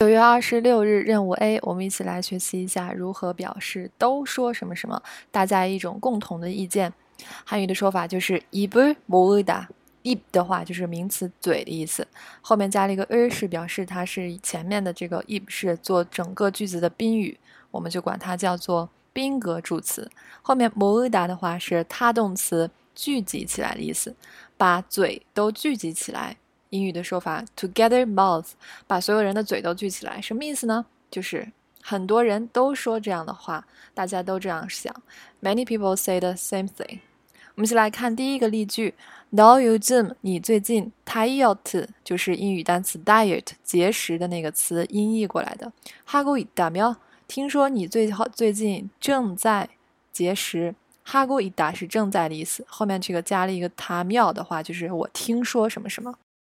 九月二十六日，任务 A，我们一起来学习一下如何表示都说什么什么，大家一种共同的意见。汉语的说法就是입을모으다，입的话就是名词嘴的意思，后面加了一个 er，是表示它是前面的这个 입是做整个句子的宾语，我们就管它叫做宾格助词。后面모으다的话是他动词聚集起来的意思，把嘴都聚集起来。 英语的说法，together mouth，把所有人的嘴都聚起来，什么意思呢？就是很多人都说这样的话，大家都这样想。Many people say the same thing。我们先来看第一个例句：“Now you Jim，你最近 diet 就是英语单词 diet 节食的那个词音译过来的。哈古伊达喵，听说你最好最近正在节食。哈古伊达是正在的意思，后面这个加了一个他妙的话，就是我听说什么什么。